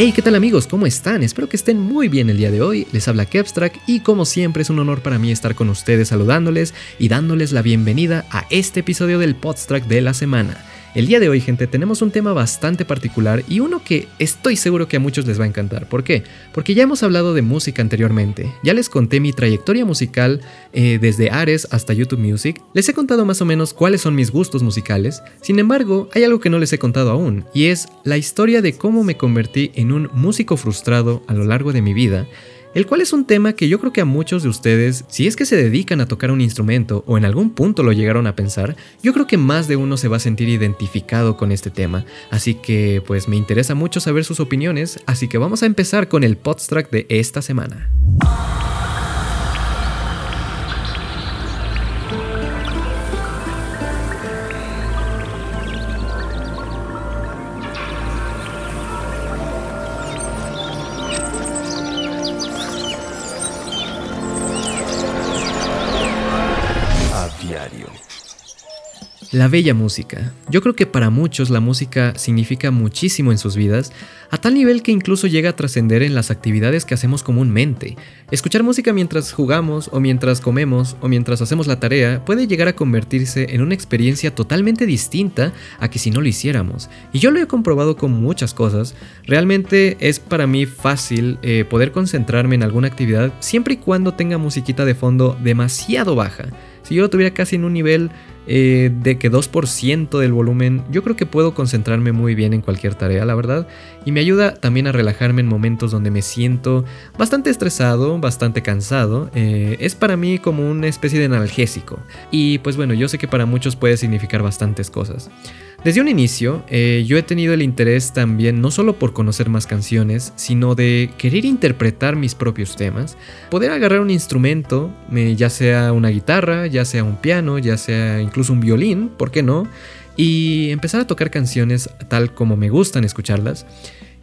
Hey, ¿qué tal amigos? ¿Cómo están? Espero que estén muy bien el día de hoy. Les habla Kepstrack y como siempre es un honor para mí estar con ustedes saludándoles y dándoles la bienvenida a este episodio del Podstrack de la semana. El día de hoy, gente, tenemos un tema bastante particular y uno que estoy seguro que a muchos les va a encantar. ¿Por qué? Porque ya hemos hablado de música anteriormente. Ya les conté mi trayectoria musical eh, desde Ares hasta YouTube Music. Les he contado más o menos cuáles son mis gustos musicales. Sin embargo, hay algo que no les he contado aún y es la historia de cómo me convertí en un músico frustrado a lo largo de mi vida el cual es un tema que yo creo que a muchos de ustedes, si es que se dedican a tocar un instrumento o en algún punto lo llegaron a pensar, yo creo que más de uno se va a sentir identificado con este tema, así que pues me interesa mucho saber sus opiniones, así que vamos a empezar con el podstrack de esta semana. La bella música. Yo creo que para muchos la música significa muchísimo en sus vidas, a tal nivel que incluso llega a trascender en las actividades que hacemos comúnmente. Escuchar música mientras jugamos o mientras comemos o mientras hacemos la tarea puede llegar a convertirse en una experiencia totalmente distinta a que si no lo hiciéramos. Y yo lo he comprobado con muchas cosas. Realmente es para mí fácil eh, poder concentrarme en alguna actividad siempre y cuando tenga musiquita de fondo demasiado baja. Si yo tuviera casi en un nivel eh, de que 2% del volumen, yo creo que puedo concentrarme muy bien en cualquier tarea, la verdad. Y me ayuda también a relajarme en momentos donde me siento bastante estresado, bastante cansado. Eh, es para mí como una especie de analgésico. Y pues bueno, yo sé que para muchos puede significar bastantes cosas. Desde un inicio, eh, yo he tenido el interés también no solo por conocer más canciones, sino de querer interpretar mis propios temas, poder agarrar un instrumento, ya sea una guitarra, ya sea un piano, ya sea incluso un violín, ¿por qué no? Y empezar a tocar canciones tal como me gustan escucharlas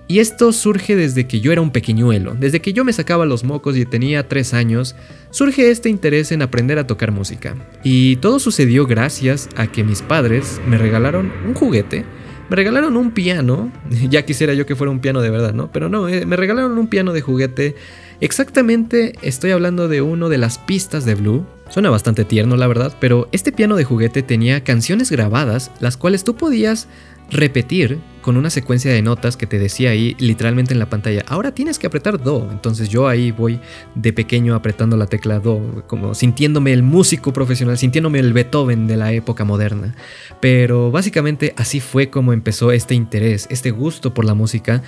y esto surge desde que yo era un pequeñuelo, desde que yo me sacaba los mocos y tenía 3 años, surge este interés en aprender a tocar música. Y todo sucedió gracias a que mis padres me regalaron un juguete, me regalaron un piano, ya quisiera yo que fuera un piano de verdad, ¿no? Pero no, eh, me regalaron un piano de juguete. Exactamente estoy hablando de uno de las pistas de Blue. Suena bastante tierno, la verdad, pero este piano de juguete tenía canciones grabadas, las cuales tú podías repetir con una secuencia de notas que te decía ahí literalmente en la pantalla. Ahora tienes que apretar Do. Entonces yo ahí voy de pequeño apretando la tecla Do, como sintiéndome el músico profesional, sintiéndome el Beethoven de la época moderna. Pero básicamente así fue como empezó este interés, este gusto por la música.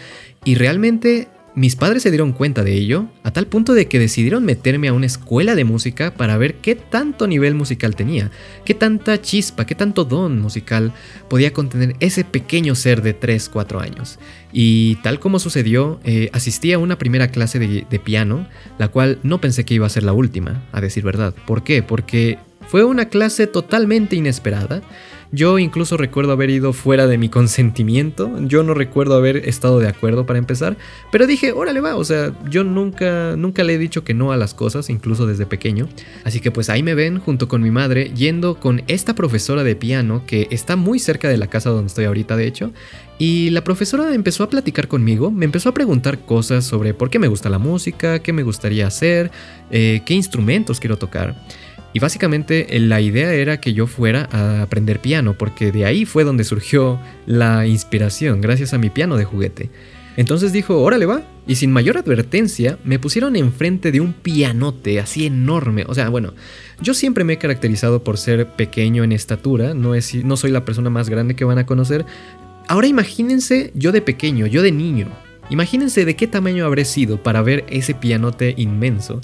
Y realmente mis padres se dieron cuenta de ello, a tal punto de que decidieron meterme a una escuela de música para ver qué tanto nivel musical tenía, qué tanta chispa, qué tanto don musical podía contener ese pequeño ser de 3-4 años. Y tal como sucedió, eh, asistí a una primera clase de, de piano, la cual no pensé que iba a ser la última, a decir verdad. ¿Por qué? Porque fue una clase totalmente inesperada. Yo incluso recuerdo haber ido fuera de mi consentimiento, yo no recuerdo haber estado de acuerdo para empezar, pero dije, órale va, o sea, yo nunca, nunca le he dicho que no a las cosas, incluso desde pequeño. Así que pues ahí me ven junto con mi madre yendo con esta profesora de piano que está muy cerca de la casa donde estoy ahorita, de hecho, y la profesora empezó a platicar conmigo, me empezó a preguntar cosas sobre por qué me gusta la música, qué me gustaría hacer, eh, qué instrumentos quiero tocar. Y básicamente eh, la idea era que yo fuera a aprender piano, porque de ahí fue donde surgió la inspiración, gracias a mi piano de juguete. Entonces dijo, órale va, y sin mayor advertencia me pusieron enfrente de un pianote así enorme. O sea, bueno, yo siempre me he caracterizado por ser pequeño en estatura, no, es, no soy la persona más grande que van a conocer. Ahora imagínense yo de pequeño, yo de niño. Imagínense de qué tamaño habré sido para ver ese pianote inmenso.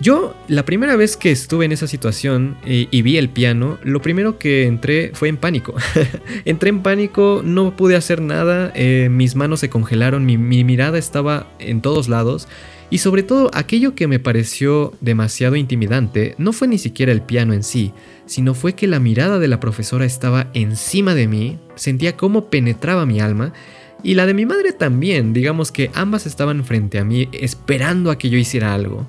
Yo, la primera vez que estuve en esa situación eh, y, vi el piano, lo primero que entré fue en pánico. entré en pánico, no pude hacer nada, eh, mis manos se congelaron, mi, mirada estaba en todos lados. Y sobre todo, aquello que me pareció demasiado intimidante no fue ni siquiera el piano en sí, sino fue que la mirada de la profesora estaba encima de mí, sentía cómo penetraba mi alma, y la de mi madre también, digamos que ambas estaban frente a mí esperando a que yo hiciera algo.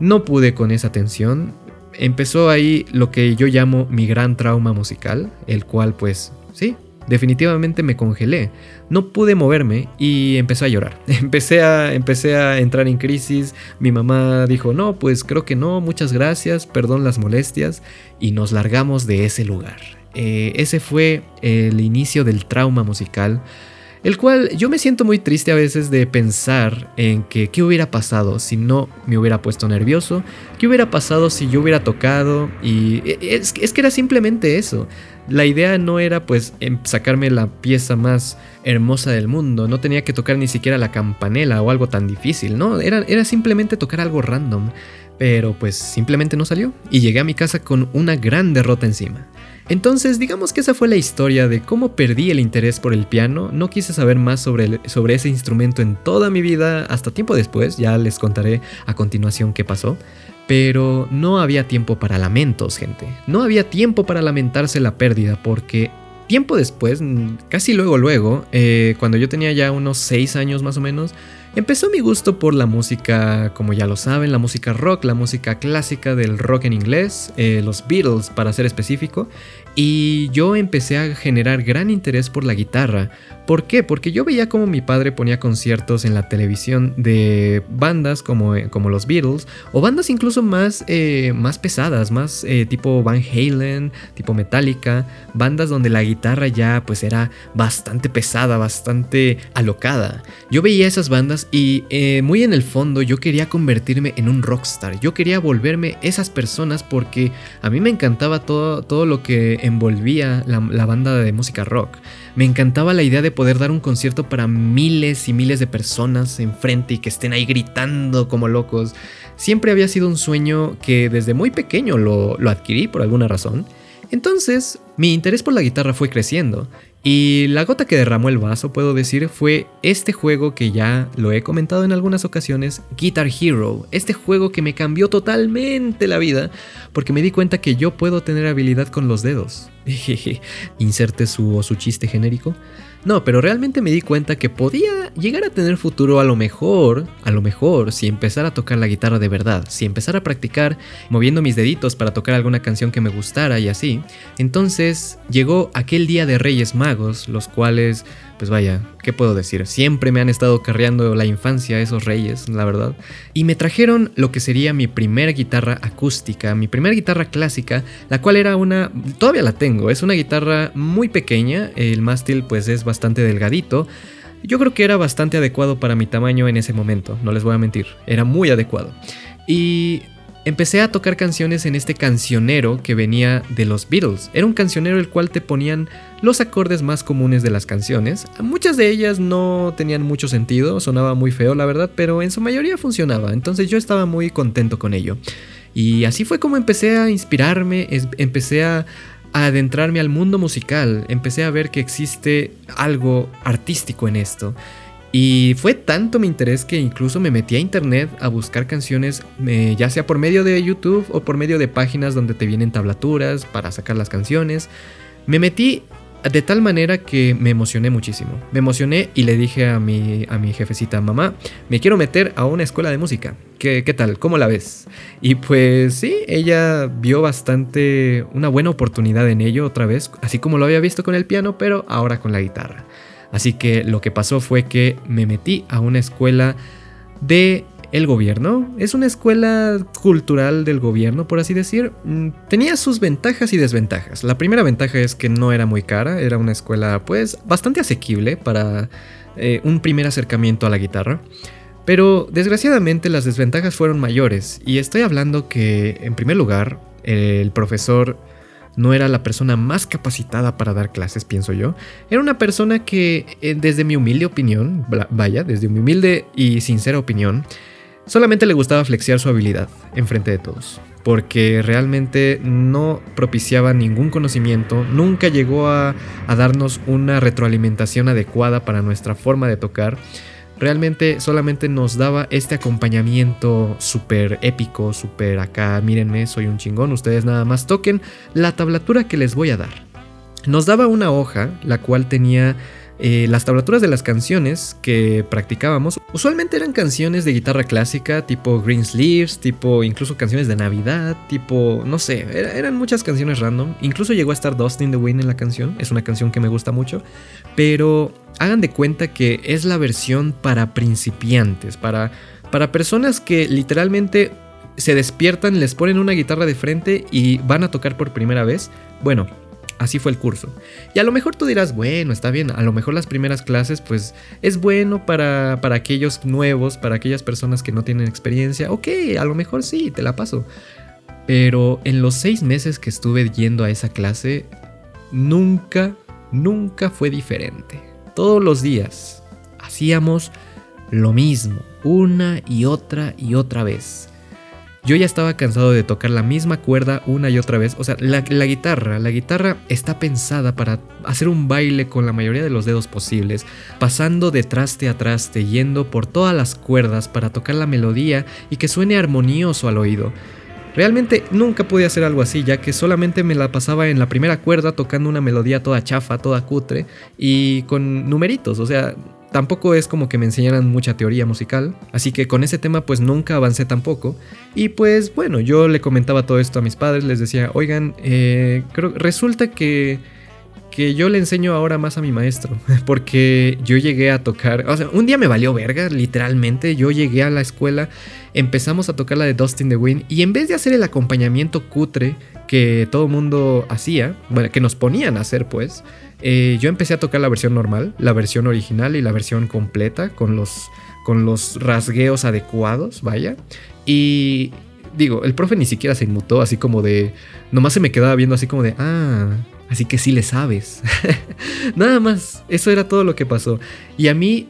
No pude con esa tensión. Empezó ahí lo que yo llamo mi gran trauma musical, el cual pues sí, definitivamente me congelé. No pude moverme y empecé a llorar. Empecé a, empecé a entrar en crisis. Mi mamá dijo, no, pues creo que no, muchas gracias, perdón las molestias. Y nos largamos de ese lugar. Eh, ese fue el inicio del trauma musical el cual yo me siento muy triste a veces de pensar en que qué hubiera pasado si no me hubiera puesto nervioso, qué hubiera pasado si yo hubiera tocado y e, es, que era simplemente eso. La idea no era pues em, sacarme la pieza más hermosa del mundo, no tenía que tocar ni siquiera la campanela o algo tan difícil, no, era, era simplemente tocar algo random, pero pues simplemente no salió. Y llegué a mi casa con una gran derrota encima. Entonces, digamos que esa fue la historia de cómo perdí el interés por el piano. No quise saber más sobre, sobre ese instrumento en toda mi vida hasta tiempo después, ya les contaré a continuación qué pasó. Pero no había tiempo para lamentos, gente. No había tiempo para lamentarse la pérdida porque tiempo después, casi luego luego, eh, cuando yo tenía ya unos 6 años más o menos, Empezó mi gusto por la música, como ya lo saben, la música rock, la música clásica del rock en inglés, eh, los Beatles para ser específico, y yo empecé a generar gran interés por la guitarra. ¿Por qué? Porque yo veía como mi padre ponía conciertos en la televisión de bandas como, eh, como los Beatles, o bandas incluso más, eh, más pesadas, más tipo Van Halen, tipo Metallica, bandas donde la guitarra ya pues era bastante pesada, bastante alocada. Yo veía esas bandas y eh, muy en el fondo yo quería convertirme en un rockstar. Yo quería volverme esas personas porque a mí me encantaba todo, todo lo que envolvía la, la banda de música rock. Me encantaba la idea de poder dar un concierto para miles y miles de personas enfrente y que estén ahí gritando como locos. Siempre había sido un sueño que desde muy pequeño lo, lo adquirí por alguna razón. Entonces, mi interés por la guitarra fue creciendo y la gota que derramó el vaso, puedo decir, fue este juego que ya lo he comentado en algunas ocasiones, Guitar Hero. Este juego que me cambió totalmente la vida porque me di cuenta que yo puedo tener habilidad con los dedos. Inserte su su chiste genérico. No, pero realmente me di cuenta que podía llegar a tener futuro a lo mejor, a lo mejor, si empezara a tocar la guitarra de verdad, si empezara a practicar moviendo mis deditos para tocar alguna canción que me gustara y así. Entonces llegó aquel día de Reyes Magos, los cuales pues vaya, ¿qué puedo decir? Siempre me han estado carreando la infancia esos reyes, la verdad. Y me trajeron lo que sería mi primera guitarra acústica, mi primera guitarra clásica, la cual era una, todavía la tengo, es una guitarra muy pequeña, el mástil pues es bastante delgadito. Yo creo que era bastante adecuado para mi tamaño en ese momento, no les voy a mentir, era muy adecuado. Y empecé a tocar canciones en este cancionero que venía de los Beatles. Era un cancionero el cual te ponían los acordes más comunes de las canciones. Muchas de ellas no tenían mucho sentido, sonaba muy feo la verdad, pero en su mayoría funcionaba, entonces yo estaba muy contento con ello. Y así fue como empecé a inspirarme, empecé a, adentrarme al mundo musical, empecé a ver que existe algo artístico en esto. Y fue tanto mi interés que incluso me metí a internet a buscar canciones, eh, ya sea por medio de YouTube o por medio de páginas donde te vienen tablaturas para sacar las canciones. Me metí de tal manera que me emocioné muchísimo. Me emocioné y le dije a mi, a mi jefecita, mamá, me quiero meter a una escuela de música. ¿Qué, ¿Qué tal? ¿Cómo la ves? Y pues sí, ella vio bastante una buena oportunidad en ello otra vez, así como lo había visto con el piano, pero ahora con la guitarra. Así que lo que pasó fue que me metí a una escuela de el gobierno. Es una escuela cultural del gobierno, por así decir. Mm, tenía sus ventajas y desventajas. La primera ventaja es que no era muy cara, era una escuela pues bastante asequible para eh, un primer acercamiento a la guitarra. Pero desgraciadamente las desventajas fueron mayores y estoy hablando que en primer lugar el profesor no era la persona más capacitada para dar clases, pienso yo. Era una persona que, eh, desde mi humilde opinión, vaya, desde mi humilde y sincera opinión, solamente le gustaba flexiar su habilidad enfrente de todos. Porque realmente no propiciaba ningún conocimiento, nunca llegó a, a darnos una retroalimentación adecuada para nuestra forma de tocar realmente solamente nos daba este acompañamiento súper épico, súper acá, mírenme, soy un chingón, ustedes nada más toquen la tablatura que les voy a dar. Nos daba una hoja, la cual tenía eh, las tablaturas de las canciones que practicábamos usualmente eran canciones de guitarra clásica, tipo Green Sleeves, tipo incluso canciones de Navidad, tipo, no sé, eran muchas canciones random. Incluso llegó a estar Dust in the Wind en la canción, es una canción que me gusta mucho, pero hagan de cuenta que es la versión para principiantes, para, para personas que literalmente se despiertan, les ponen una guitarra de frente y van a tocar por primera vez. Bueno, así fue el curso. Y a lo mejor tú dirás, bueno, está bien, a lo mejor las primeras clases pues es bueno para, para aquellos nuevos, para aquellas personas que no tienen experiencia. Ok, a lo mejor sí, te la paso. Pero en los seis meses que estuve yendo a esa clase, nunca, nunca fue diferente. Todos los días hacíamos lo mismo, una y otra y otra vez. Yo ya estaba cansado de tocar la misma cuerda una y otra vez. O sea, la, guitarra, la guitarra está pensada para hacer un baile con la mayoría de los dedos posibles, pasando de traste a traste, yendo por todas las cuerdas para tocar la melodía y que suene armonioso al oído. Realmente nunca pude hacer algo así, ya que solamente me la pasaba en la primera cuerda tocando una melodía toda chafa, toda cutre y con numeritos, o sea, Tampoco es como que me enseñaran mucha teoría musical, así que con ese tema pues nunca avancé tampoco. Y pues bueno, yo le comentaba todo esto a mis padres, les decía, oigan, eh, creo, resulta que, que yo le enseño ahora más a mi maestro, porque yo llegué a tocar, o sea, un día me valió verga, literalmente, yo llegué a la escuela, empezamos a tocar la de Dustin in the Wind y en vez de hacer el acompañamiento cutre que todo mundo hacía, bueno, que nos ponían a hacer pues, eh, yo empecé a tocar la versión normal, la versión original y la versión completa con los, con los rasgueos adecuados, vaya. Y digo, el profe ni siquiera se inmutó así como de... Nomás se me quedaba viendo así como de... Ah, así que sí le sabes. Nada más, eso era todo lo que pasó. Y a mí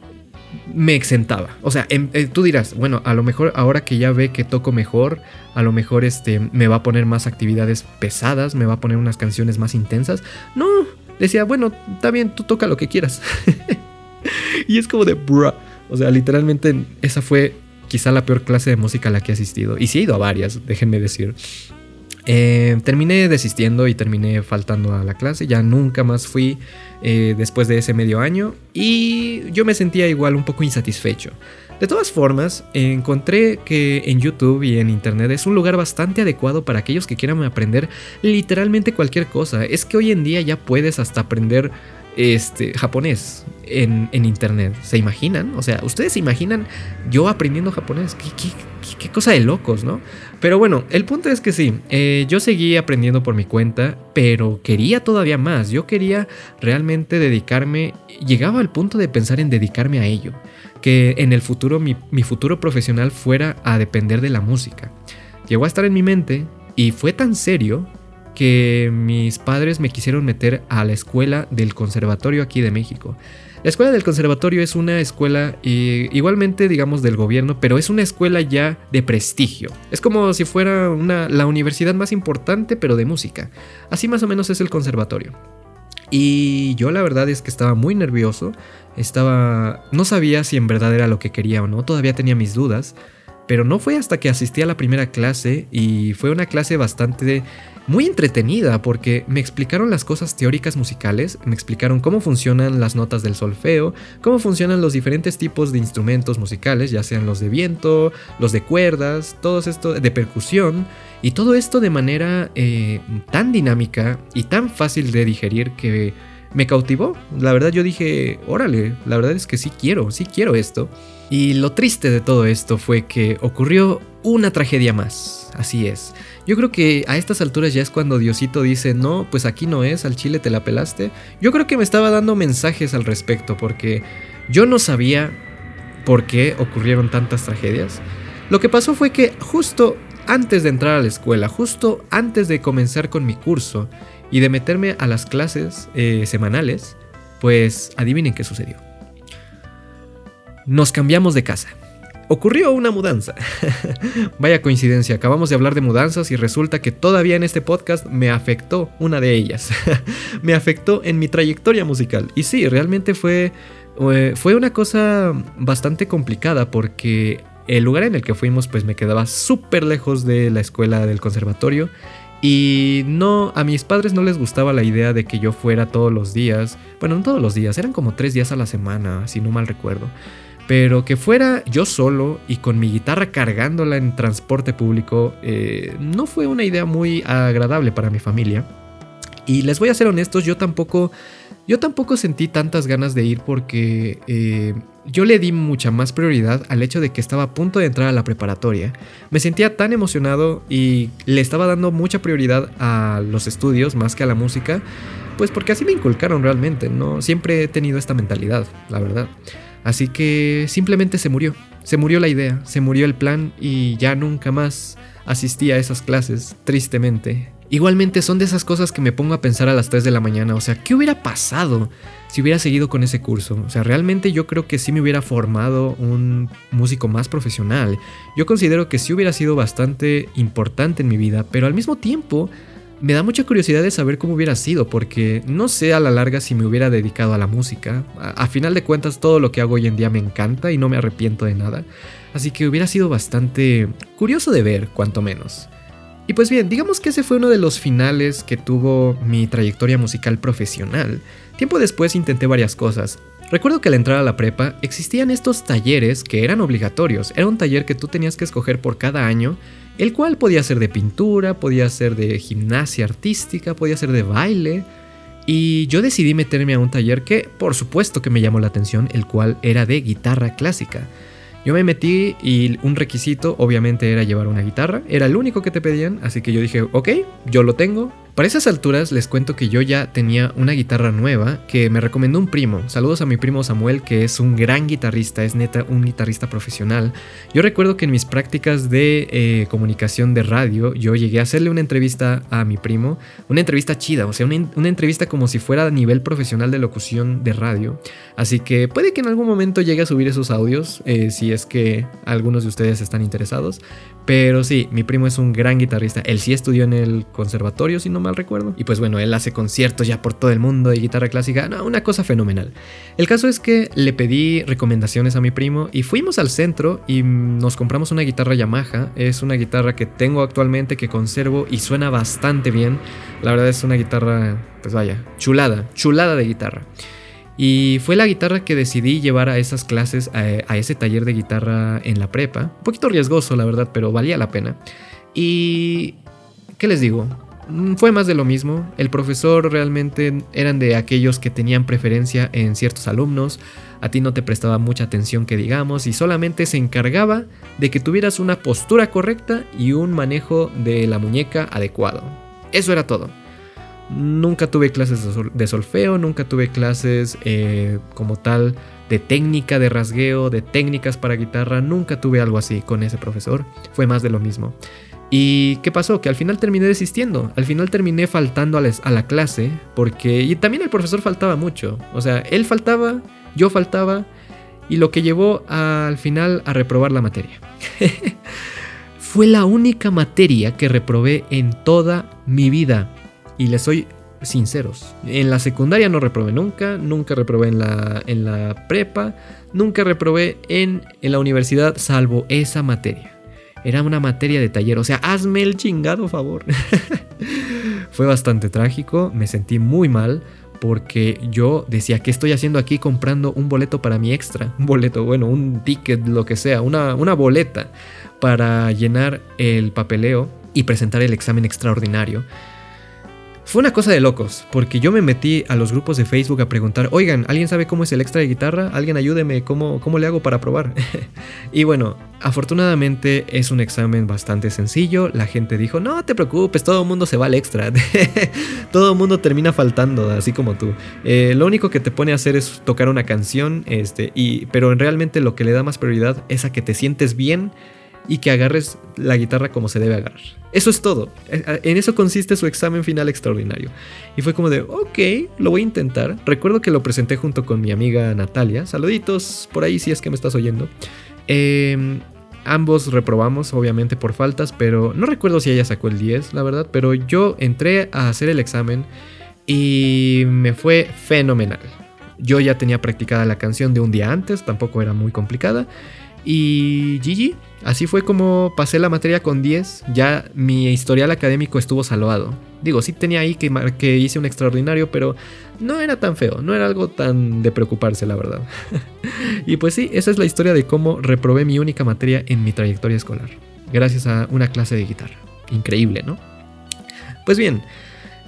me exentaba. O sea, em, eh, tú dirás, bueno, a lo mejor ahora que ya ve que toco mejor, a lo mejor este me va a poner más actividades pesadas, me va a poner unas canciones más intensas. No, decía, bueno, está bien, tú toca lo que quieras. y es como de, bruh. O sea, literalmente esa fue quizá la peor clase de música a la que he asistido. Y sí he ido a varias, déjenme decir. Eh, terminé desistiendo y terminé faltando a la clase. Ya nunca más fui eh, después de ese medio año. Y yo me sentía igual un poco insatisfecho. De todas formas, encontré que en YouTube y en Internet es un lugar bastante adecuado para aquellos que quieran aprender literalmente cualquier cosa. Es que hoy en día ya puedes hasta aprender este, japonés en, Internet. ¿Se imaginan? O sea, ¿ustedes se imaginan yo aprendiendo japonés? ¿Qué, cosa de locos, ¿no? Pero bueno, el punto es que sí, eh, yo seguí aprendiendo por mi cuenta, pero quería todavía más. Yo quería realmente dedicarme, llegaba al punto de pensar en dedicarme a ello que en el futuro mi, futuro profesional fuera a depender de la música. Llegó a estar en mi mente y fue tan serio que mis padres me quisieron meter a la escuela del conservatorio aquí de México. La escuela del conservatorio es una escuela igualmente, digamos, del gobierno, pero es una escuela ya de prestigio. Es como si fuera una, la universidad más importante, pero de música. Así más o menos es el conservatorio. Y yo la verdad es que estaba muy nervioso, estaba... no sabía si en verdad era lo que quería o no, todavía tenía mis dudas, pero no fue hasta que asistí a la primera clase y fue una clase bastante muy entretenida porque me explicaron las cosas teóricas musicales, me explicaron cómo funcionan las notas del solfeo, cómo funcionan los diferentes tipos de instrumentos musicales, ya sean los de viento, los de cuerdas, todo esto de percusión, y todo esto de manera eh, tan dinámica y tan fácil de digerir que me cautivó. La verdad yo dije, órale, la verdad es que sí quiero, sí quiero esto. Y lo triste de todo esto fue que ocurrió una tragedia más, así es. Yo creo que a estas alturas ya es cuando Diosito dice, no, pues aquí no es, al chile te la pelaste. Yo creo que me estaba dando mensajes al respecto porque yo no sabía por qué ocurrieron tantas tragedias. Lo que pasó fue que justo antes de entrar a la escuela, justo antes de comenzar con mi curso y de meterme a las clases eh, semanales, pues adivinen qué sucedió. Nos cambiamos de casa ocurrió una mudanza. Vaya coincidencia, acabamos de hablar de mudanzas y resulta que todavía en este podcast me afectó una de ellas. me afectó en mi trayectoria musical. Y sí, realmente fue, eh, fue una cosa bastante complicada porque el lugar en el que fuimos pues me quedaba súper lejos de la escuela del conservatorio Y no, a mis padres no les gustaba la idea de que yo fuera todos los días. Bueno, no todos los días, eran como tres días a la semana, si no mal recuerdo. Pero que fuera yo solo y con mi guitarra cargándola en transporte público eh, no fue una idea muy agradable para mi familia. Y les voy a ser honestos, yo tampoco, yo tampoco sentí tantas ganas de ir porque eh, yo le di mucha más prioridad al hecho de que estaba a punto de entrar a la preparatoria. Me sentía tan emocionado y le estaba dando mucha prioridad a los estudios más que a la música, pues porque así me inculcaron realmente, ¿no? Siempre he tenido esta mentalidad, la verdad. Así que simplemente se murió, se murió la idea, se murió el plan y ya nunca más asistí a esas clases, tristemente. Igualmente son de esas cosas que me pongo a pensar a las 3 de la mañana, o sea, ¿qué hubiera pasado si hubiera seguido con ese curso? O sea, realmente yo creo que sí me hubiera formado un músico más profesional. Yo considero que sí hubiera sido bastante importante en mi vida, pero al mismo tiempo me da mucha curiosidad de saber cómo hubiera sido, porque no sé a la larga si me hubiera dedicado a la música. A, final de cuentas, todo lo que hago hoy en día me encanta y no me arrepiento de nada. Así que hubiera sido bastante curioso de ver, cuanto menos. Y pues bien, digamos que ese fue uno de los finales que tuvo mi trayectoria musical profesional. Tiempo después intenté varias cosas. Recuerdo que al entrar a la prepa existían estos talleres que eran obligatorios. Era un taller que tú tenías que escoger por cada año, el cual podía ser de pintura, podía ser de gimnasia artística, podía ser de baile. Y yo decidí meterme a un taller que por supuesto que me llamó la atención, el cual era de guitarra clásica. Yo me metí y un requisito obviamente era llevar una guitarra, era el único que te pedían, así que yo dije, ok, yo lo tengo, para esas alturas les cuento que yo ya tenía una guitarra nueva que me recomendó un primo. Saludos a mi primo Samuel, que es un gran guitarrista, es neta un guitarrista profesional. Yo recuerdo que en mis prácticas de eh, comunicación de radio, yo llegué a hacerle una entrevista a mi primo, una entrevista chida, o sea, una, entrevista como si fuera a nivel profesional de locución de radio. Así que puede que en algún momento llegue a subir esos audios, eh, si es que algunos de ustedes están interesados. Pero sí, mi primo es un gran guitarrista. Él sí estudió en el conservatorio, si no recuerdo. Y pues bueno, él hace conciertos ya por todo el mundo de guitarra clásica. Una cosa fenomenal. El caso es que le pedí recomendaciones a mi primo y fuimos al centro y nos compramos una guitarra Yamaha. Es una guitarra que tengo actualmente, que conservo y suena bastante bien. La verdad es una guitarra, pues vaya, chulada, chulada de guitarra. Y fue la guitarra que decidí llevar a esas clases, a, ese taller de guitarra en la prepa. Un poquito riesgoso, la verdad, pero valía la pena. Y... ¿Qué les digo? Mm, fue más de lo mismo. El profesor realmente eran de aquellos que tenían preferencia en ciertos alumnos. A ti no te prestaba mucha atención que digamos y solamente se encargaba de que tuvieras una postura correcta y un manejo de la muñeca adecuado. Eso era todo. Nunca tuve clases de solfeo, nunca tuve clases eh, como tal de técnica de rasgueo, de técnicas para guitarra, nunca tuve algo así con ese profesor, fue más de lo mismo. ¿Y qué pasó? Que al final terminé desistiendo, al final terminé faltando a, la clase, porque... Y también el profesor faltaba mucho, o sea, él faltaba, yo faltaba, y lo que llevó al final a reprobar la materia. fue la única materia que reprobé en toda mi vida. Y les soy sinceros. En la secundaria no reprobé nunca, nunca reprobé en la, en la prepa, nunca reprobé en, en la universidad salvo esa materia. Era una materia de taller, o sea, hazme el chingado favor. Fue bastante trágico, me sentí muy mal porque yo decía, ¿qué estoy haciendo aquí comprando un boleto para mi extra? Un boleto, bueno, un ticket, lo que sea, una, una boleta para llenar el papeleo y presentar el examen extraordinario. Fue una cosa de locos, porque yo me metí a los grupos de Facebook a preguntar, oigan, ¿alguien sabe cómo es el extra de guitarra? Alguien ayúdeme, ¿cómo, cómo le hago para probar? y bueno, afortunadamente es un examen bastante sencillo, la gente dijo, no te preocupes, todo el mundo se va al extra, todo el mundo termina faltando, así como tú. Eh, lo único que te pone a hacer es tocar una canción, este, y, pero realmente lo que le da más prioridad es a que te sientes bien y que agarres la guitarra como se debe agarrar. Eso es todo. En eso consiste su examen final extraordinario. Y fue como de, ok, lo voy a intentar. Recuerdo que lo presenté junto con mi amiga Natalia. Saluditos por ahí si es que me estás oyendo. Em, ambos reprobamos, obviamente, por faltas, pero no recuerdo si ella sacó el 10, la verdad. Pero yo entré a hacer el examen y me fue fenomenal. Yo ya tenía practicada la canción de un día antes, tampoco era muy complicada. Y GG, así fue como pasé la materia con 10, ya mi historial académico estuvo salvado. Digo, sí tenía ahí que, que hice un extraordinario, pero no era tan feo, no era algo tan de preocuparse, la verdad. y pues sí, esa es la historia de cómo reprobé mi única materia en mi trayectoria escolar, gracias a una clase de guitarra. Increíble, ¿no? Pues bien,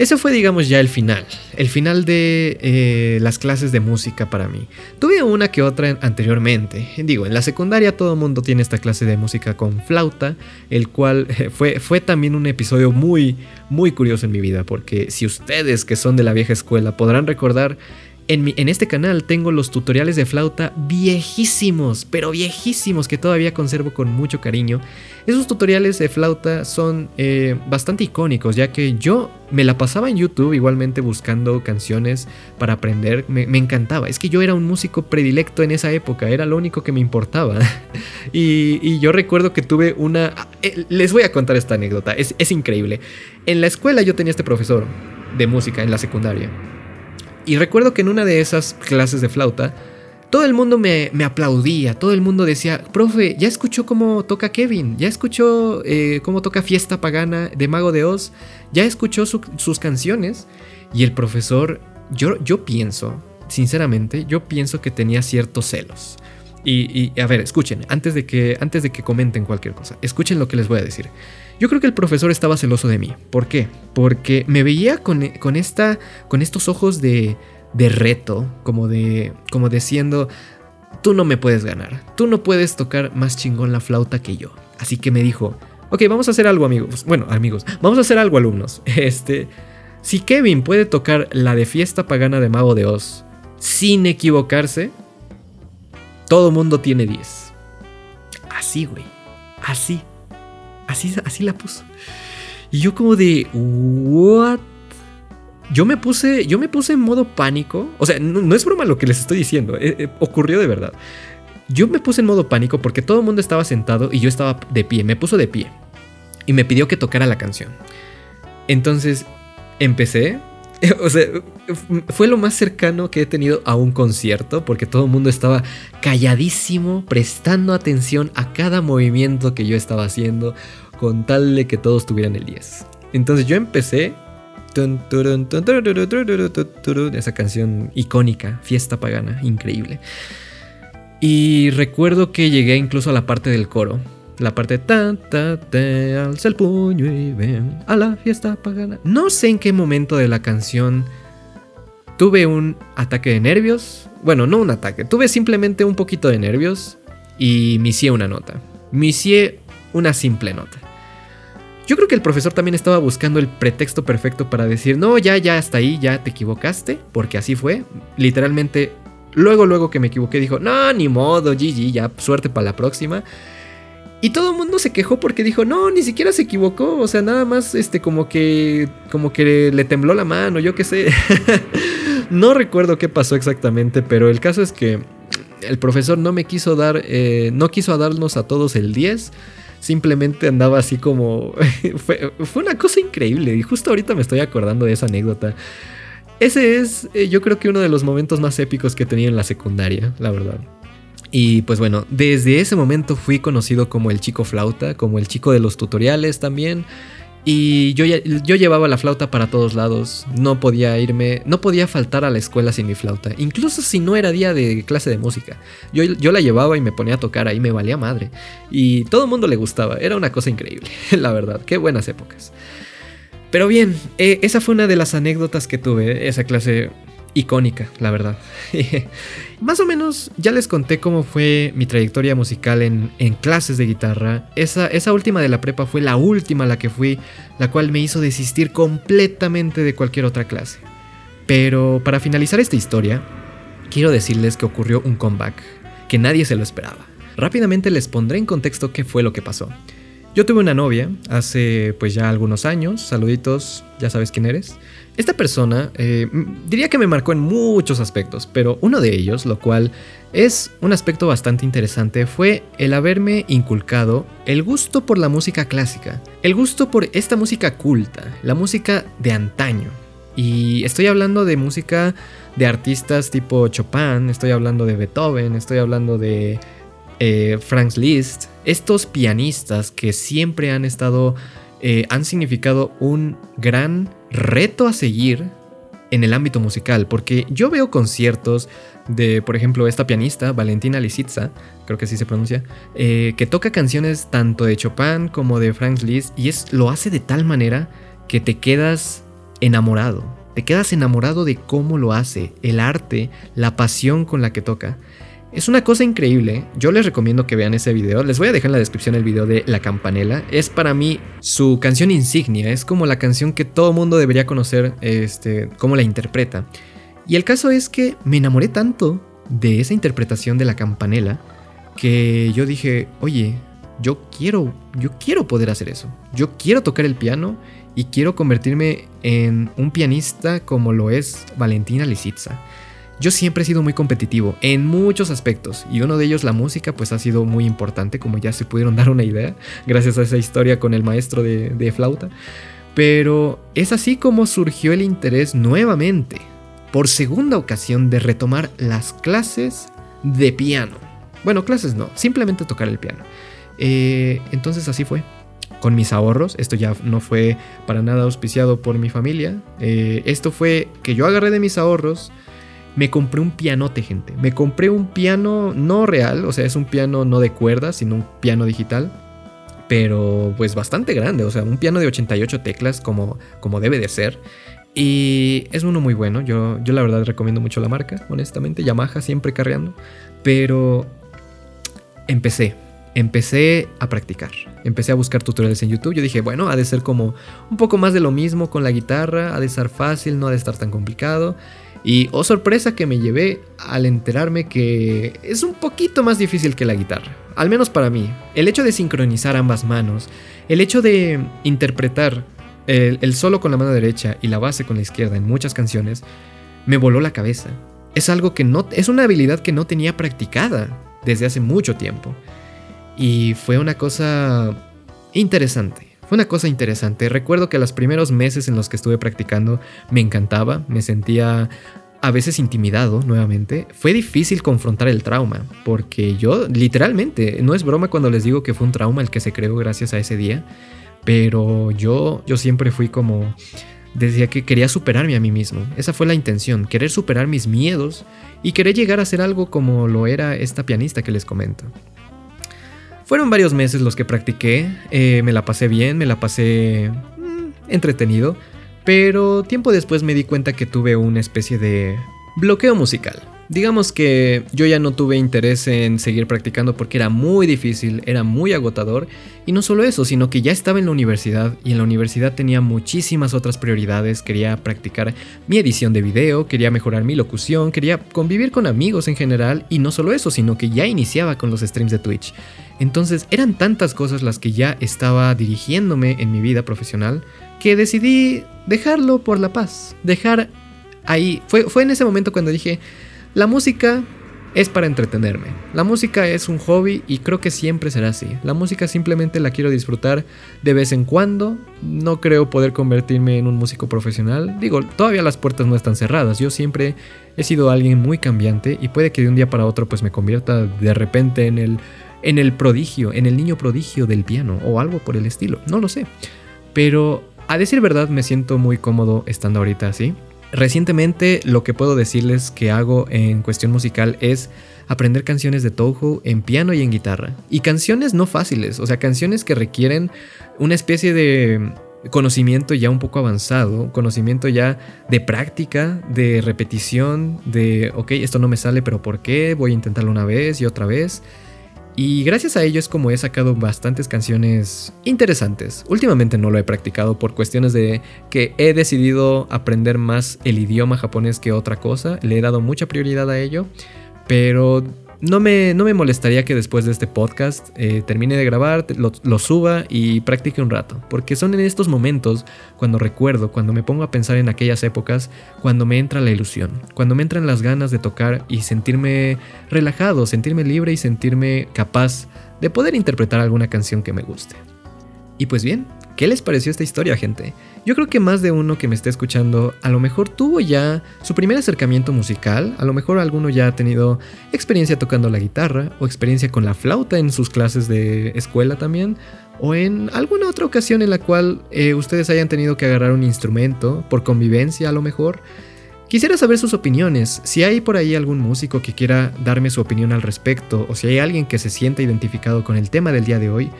ese fue, digamos, ya el final. El final de eh, las clases de música para mí. Tuve una que otra anteriormente. Digo, en la secundaria todo el mundo tiene esta clase de música con flauta, el cual fue, fue también un episodio muy, muy curioso en mi vida, porque si ustedes que son de la vieja escuela podrán recordar en, este canal tengo los tutoriales de flauta viejísimos, pero viejísimos que todavía conservo con mucho cariño. Esos tutoriales de flauta son eh, bastante icónicos, ya que yo me la pasaba en YouTube igualmente buscando canciones para aprender. Me, encantaba. Es que yo era un músico predilecto en esa época, era lo único que me importaba. y, yo recuerdo que tuve una... Eh, les voy a contar esta anécdota, es increíble. En la escuela yo tenía este profesor de música en la secundaria y recuerdo que en una de esas clases de flauta, todo el mundo me, aplaudía, todo el mundo decía, profe, ya escuchó cómo toca Kevin, ya escuchó eh, cómo toca Fiesta Pagana de Mago de Oz, ya escuchó sus canciones. Y el profesor, yo, yo pienso, sinceramente, yo pienso que tenía ciertos celos. Y, y, a ver, escuchen, antes de, que, antes de que comenten cualquier cosa, escuchen lo que les voy a decir. Yo creo que el profesor estaba celoso de mí. ¿Por qué? Porque me veía con, con, esta, con estos ojos de, de reto, como de, como diciendo, tú no me puedes ganar, tú no puedes tocar más chingón la flauta que yo. Así que me dijo, ok, vamos a hacer algo amigos, bueno amigos, vamos a hacer algo alumnos. Este, si Kevin puede tocar la de fiesta pagana de Mago de Oz sin equivocarse, todo mundo tiene 10. Así, güey, así. Así, así la puso. Y yo como de, ¿what? Yo me puse, yo me puse en modo pánico. O sea, no, es broma lo que les estoy diciendo. Eh, eh, ocurrió de verdad. Yo me puse en modo pánico porque todo el mundo estaba sentado y yo estaba de pie. Me puso de pie. Y me pidió que tocara la canción. Entonces, empecé. O sea, fue lo más cercano que he tenido a un concierto porque todo el mundo estaba calladísimo, prestando atención a cada movimiento que yo estaba haciendo con tal de que todos tuvieran el 10. Entonces yo empecé esa canción icónica, Fiesta Pagana, increíble. Y recuerdo que llegué incluso a la parte del coro. La parte ta ta te alza el puño y ven a la fiesta pagana. No sé en qué momento de la canción tuve un ataque de nervios. Bueno, no un ataque, tuve simplemente un poquito de nervios y misié una nota. Misié una simple nota. Yo creo que el profesor también estaba buscando el pretexto perfecto para decir, no, ya, ya, hasta ahí, ya te equivocaste, porque así fue. Literalmente, luego, luego que me equivoqué, dijo, no, ni modo, GG, ya, suerte para la próxima. Y todo el mundo se quejó porque dijo, no, ni siquiera se equivocó, o sea, nada más, este, como que, como que le tembló la mano, yo qué sé. no recuerdo qué pasó exactamente, pero el caso es que el profesor no me quiso dar, eh, no quiso darnos a todos el 10 simplemente andaba así como... fue, una cosa increíble y justo ahorita me estoy acordando de esa anécdota. Ese es eh, yo creo que uno de los momentos más épicos que tenía en la secundaria, la verdad. Y pues bueno, desde ese momento fui conocido como el chico flauta, como el chico de los tutoriales también. Y yo, yo llevaba la flauta para todos lados, no podía irme, no podía faltar a la escuela sin mi flauta, incluso si no era día de clase de música. Yo, yo la llevaba y me ponía a tocar ahí, me valía madre. Y todo el mundo le gustaba, era una cosa increíble, la verdad, qué buenas épocas. Pero bien, eh, esa fue una de las anécdotas que tuve, esa clase icónica, la verdad. Más o menos ya les conté cómo fue mi trayectoria musical en, clases de guitarra. Esa, esa última de la prepa fue la última a la que fui, la cual me hizo desistir completamente de cualquier otra clase. Pero para finalizar esta historia, quiero decirles que ocurrió un comeback, que nadie se lo esperaba. Rápidamente les pondré en contexto qué fue lo que pasó. Yo tuve una novia hace pues ya algunos años, saluditos, ya sabes quién eres. Esta persona eh, diría que me marcó en muchos aspectos, pero uno de ellos, lo cual es un aspecto bastante interesante, fue el haberme inculcado el gusto por la música clásica, el gusto por esta música culta, la música de antaño. Y estoy hablando de música de artistas tipo Chopin, estoy hablando de Beethoven, estoy hablando de eh, Frank Liszt, estos pianistas que siempre han estado, eh, han significado un gran reto a seguir en el ámbito musical, porque yo veo conciertos de, por ejemplo, esta pianista, Valentina Lisitsa, creo que así se pronuncia, eh, que toca canciones tanto de Chopin como de Frank Liszt, y es, lo hace de tal manera que te quedas enamorado, te quedas enamorado de cómo lo hace, el arte, la pasión con la que toca. Es una cosa increíble. Yo les recomiendo que vean ese video. Les voy a dejar en la descripción el video de La Campanela. Es para mí su canción insignia. Es como la canción que todo mundo debería conocer, este, cómo la interpreta. Y el caso es que me enamoré tanto de esa interpretación de La Campanela que yo dije, oye, yo quiero, yo quiero poder hacer eso. Yo quiero tocar el piano y quiero convertirme en un pianista como lo es Valentina Lisitsa. Yo siempre he sido muy competitivo en muchos aspectos y uno de ellos la música pues ha sido muy importante como ya se pudieron dar una idea gracias a esa historia con el maestro de, flauta. Pero es así como surgió el interés nuevamente, por segunda ocasión, de retomar las clases de piano. Bueno, clases no, simplemente tocar el piano. Eh, entonces así fue. Con mis ahorros, esto ya no fue para nada auspiciado por mi familia. Eh, esto fue que yo agarré de mis ahorros, me compré un pianote, gente. Me compré un piano no real, o sea, es un piano no de cuerdas, sino un piano digital. Pero pues bastante grande, o sea, un piano de 88 teclas como, como debe de ser. Y es uno muy bueno, yo, yo la verdad recomiendo mucho la marca, honestamente, Yamaha siempre carreando. Pero empecé, empecé a practicar. Empecé a buscar tutoriales en YouTube. Yo dije, bueno, ha de ser como un poco más de lo mismo con la guitarra, ha de estar fácil, no ha de estar tan complicado. Y oh sorpresa que me llevé al enterarme que es un poquito más difícil que la guitarra, al menos para mí. El hecho de sincronizar ambas manos, el hecho de interpretar el, solo con la mano derecha y la base con la izquierda en muchas canciones, me voló la cabeza. Es algo que no, es una habilidad que no tenía practicada desde hace mucho tiempo. Y fue una cosa interesante. Una cosa interesante. Recuerdo que los primeros meses en los que estuve practicando me encantaba, me sentía a veces intimidado nuevamente. Fue difícil confrontar el trauma, porque yo literalmente, no es broma cuando les digo que fue un trauma el que se creó gracias a ese día, pero yo, yo siempre fui como... Decía que quería superarme a mí mismo. Esa fue la intención, querer superar mis miedos y querer llegar a ser algo como lo era esta pianista que les comento. Fueron varios meses los que practiqué, eh, me la pasé bien, me la pasé mm, entretenido, pero tiempo después me di cuenta que tuve una especie de bloqueo musical. Digamos que yo ya no tuve interés en seguir practicando porque era muy difícil, era muy agotador y no solo eso, sino que ya estaba en la universidad y en la universidad tenía muchísimas otras prioridades, quería practicar mi edición de video, quería mejorar mi locución, quería convivir con amigos en general y no solo eso, sino que ya iniciaba con los streams de Twitch. Entonces eran tantas cosas las que ya estaba dirigiéndome en mi vida profesional que decidí dejarlo por la paz, dejar ahí, fue, fue en ese momento cuando dije, la música es para entretenerme. La música es un hobby y creo que siempre será así. La música simplemente la quiero disfrutar de vez en cuando. No creo poder convertirme en un músico profesional. Digo, todavía las puertas no están cerradas. Yo siempre he sido alguien muy cambiante y puede que de un día para otro pues me convierta de repente en el en el prodigio, en el niño prodigio del piano o algo por el estilo. No lo sé. Pero a decir verdad me siento muy cómodo estando ahorita así. Recientemente lo que puedo decirles que hago en cuestión musical es aprender canciones de Touhou en piano y en guitarra. Y canciones no fáciles, o sea, canciones que requieren una especie de conocimiento ya un poco avanzado, conocimiento ya de práctica, de repetición, de, ok, esto no me sale, pero ¿por qué? Voy a intentarlo una vez y otra vez. Y gracias a ello es como he sacado bastantes canciones interesantes. Últimamente no lo he practicado por cuestiones de que he decidido aprender más el idioma japonés que otra cosa. Le he dado mucha prioridad a ello. Pero no me, no me molestaría que después de este podcast eh, termine de grabar, lo, suba y practique un rato. Porque son en estos momentos cuando recuerdo, cuando me pongo a pensar en aquellas épocas, cuando me entra la ilusión, cuando me entran las ganas de tocar y sentirme relajado, sentirme libre y sentirme capaz de poder interpretar alguna canción que me guste. Y pues bien, ¿Qué les pareció esta historia, gente? Yo creo que más de uno que me esté escuchando a lo mejor tuvo ya su primer acercamiento musical, a lo mejor alguno ya ha tenido experiencia tocando la guitarra o experiencia con la flauta en sus clases de escuela también, o en alguna otra ocasión en la cual eh, ustedes hayan tenido que agarrar un instrumento por convivencia a lo mejor. Quisiera saber sus opiniones, si hay por ahí algún músico que quiera darme su opinión al respecto, o si hay alguien que se sienta identificado con el tema del día de hoy,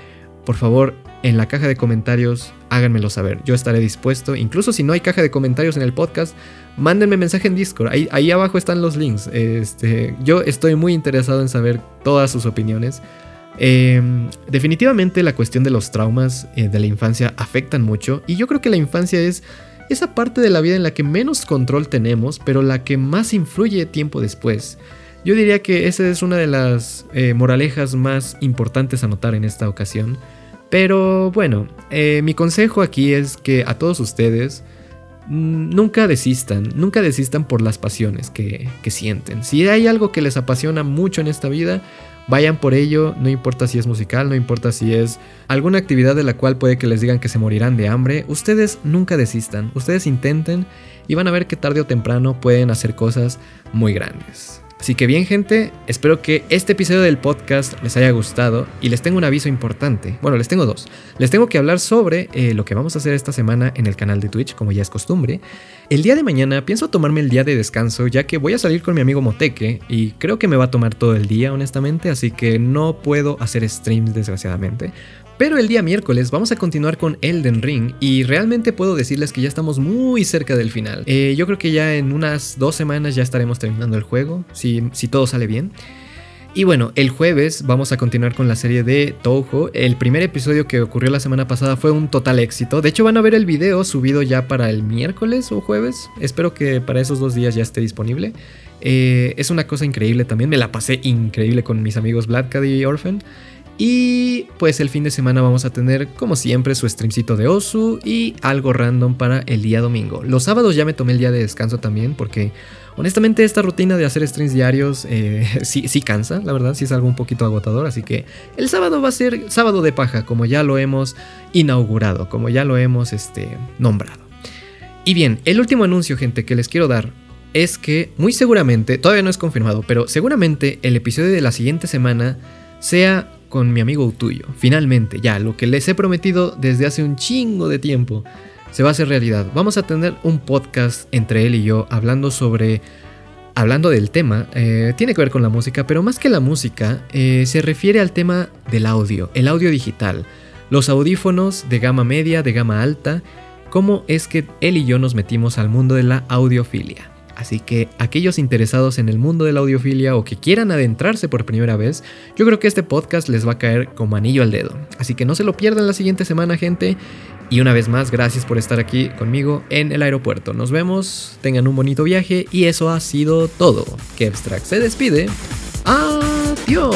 por favor, en la caja de comentarios háganmelo saber. Yo estaré dispuesto, incluso si no hay caja de comentarios en el podcast, mándenme mensaje en Discord. Ahí, abajo están los links. Este, yo estoy muy interesado en saber todas sus opiniones. Em, definitivamente la cuestión de los traumas eh, de la infancia afectan mucho y yo creo que la infancia es esa parte de la vida en la que menos control tenemos, pero la que más influye tiempo después. Yo diría que esa es una de las eh, moralejas más importantes a notar en esta ocasión. Pero bueno, eh, mi consejo aquí es que a todos ustedes mm, nunca desistan, nunca desistan por las pasiones que, que sienten. Si hay algo que les apasiona mucho en esta vida, Vayan por ello, no importa si es musical, no importa si es alguna actividad de la cual puede que les digan que se morirán de hambre, ustedes nunca desistan, ustedes intenten y van a ver que tarde o temprano pueden hacer cosas muy grandes. Así que bien gente, espero que este episodio del podcast les haya gustado y les tengo un aviso importante. Bueno, les tengo dos. Les tengo que hablar sobre eh, lo que vamos a hacer esta semana en el canal de Twitch, como ya es costumbre. El día de mañana pienso tomarme el día de descanso ya que voy a salir con mi amigo Moteque y creo que me va a tomar todo el día honestamente, así que no puedo hacer streams desgraciadamente. Pero el día miércoles vamos a continuar con Elden Ring y realmente puedo decirles que ya estamos muy cerca del final. Eh, yo creo que ya en unas dos semanas ya estaremos terminando el juego, si, todo sale bien. Y bueno, el jueves vamos a continuar con la serie de Touhou. El primer episodio que ocurrió la semana pasada fue un total éxito. De hecho, van a ver el video subido ya para el miércoles o jueves. Espero que para esos dos días ya esté disponible. Eh, es una cosa increíble también. Me la pasé increíble con mis amigos Blackcad y Orphan. Y pues el fin de semana vamos a tener, como siempre, su streamcito de Osu y algo random para el día domingo. Los sábados ya me tomé el día de descanso también, porque honestamente esta rutina de hacer streams diarios eh, sí, sí cansa, la verdad, sí es algo un poquito agotador. Así que el sábado va a ser sábado de paja, como ya lo hemos inaugurado, como ya lo hemos este, nombrado. Y bien, el último anuncio, gente, que les quiero dar es que muy seguramente, todavía no es confirmado, pero seguramente el episodio de la siguiente semana sea con mi amigo tuyo. Finalmente, ya, lo que les he prometido desde hace un chingo de tiempo se va a hacer realidad. Vamos a tener un podcast entre él y yo hablando sobre... Hablando del tema, eh, tiene que ver con la música, pero más que la música, eh, se refiere al tema del audio, el audio digital, los audífonos de gama media, de gama alta, cómo es que él y yo nos metimos al mundo de la audiofilia. Así que aquellos interesados en el mundo de la audiofilia o que quieran adentrarse por primera vez, yo creo que este podcast les va a caer como anillo al dedo. Así que no se lo pierdan la siguiente semana, gente. Y una vez más, gracias por estar aquí conmigo en el aeropuerto. Nos vemos, tengan un bonito viaje y eso ha sido todo. Que Abstract se despide. Adiós.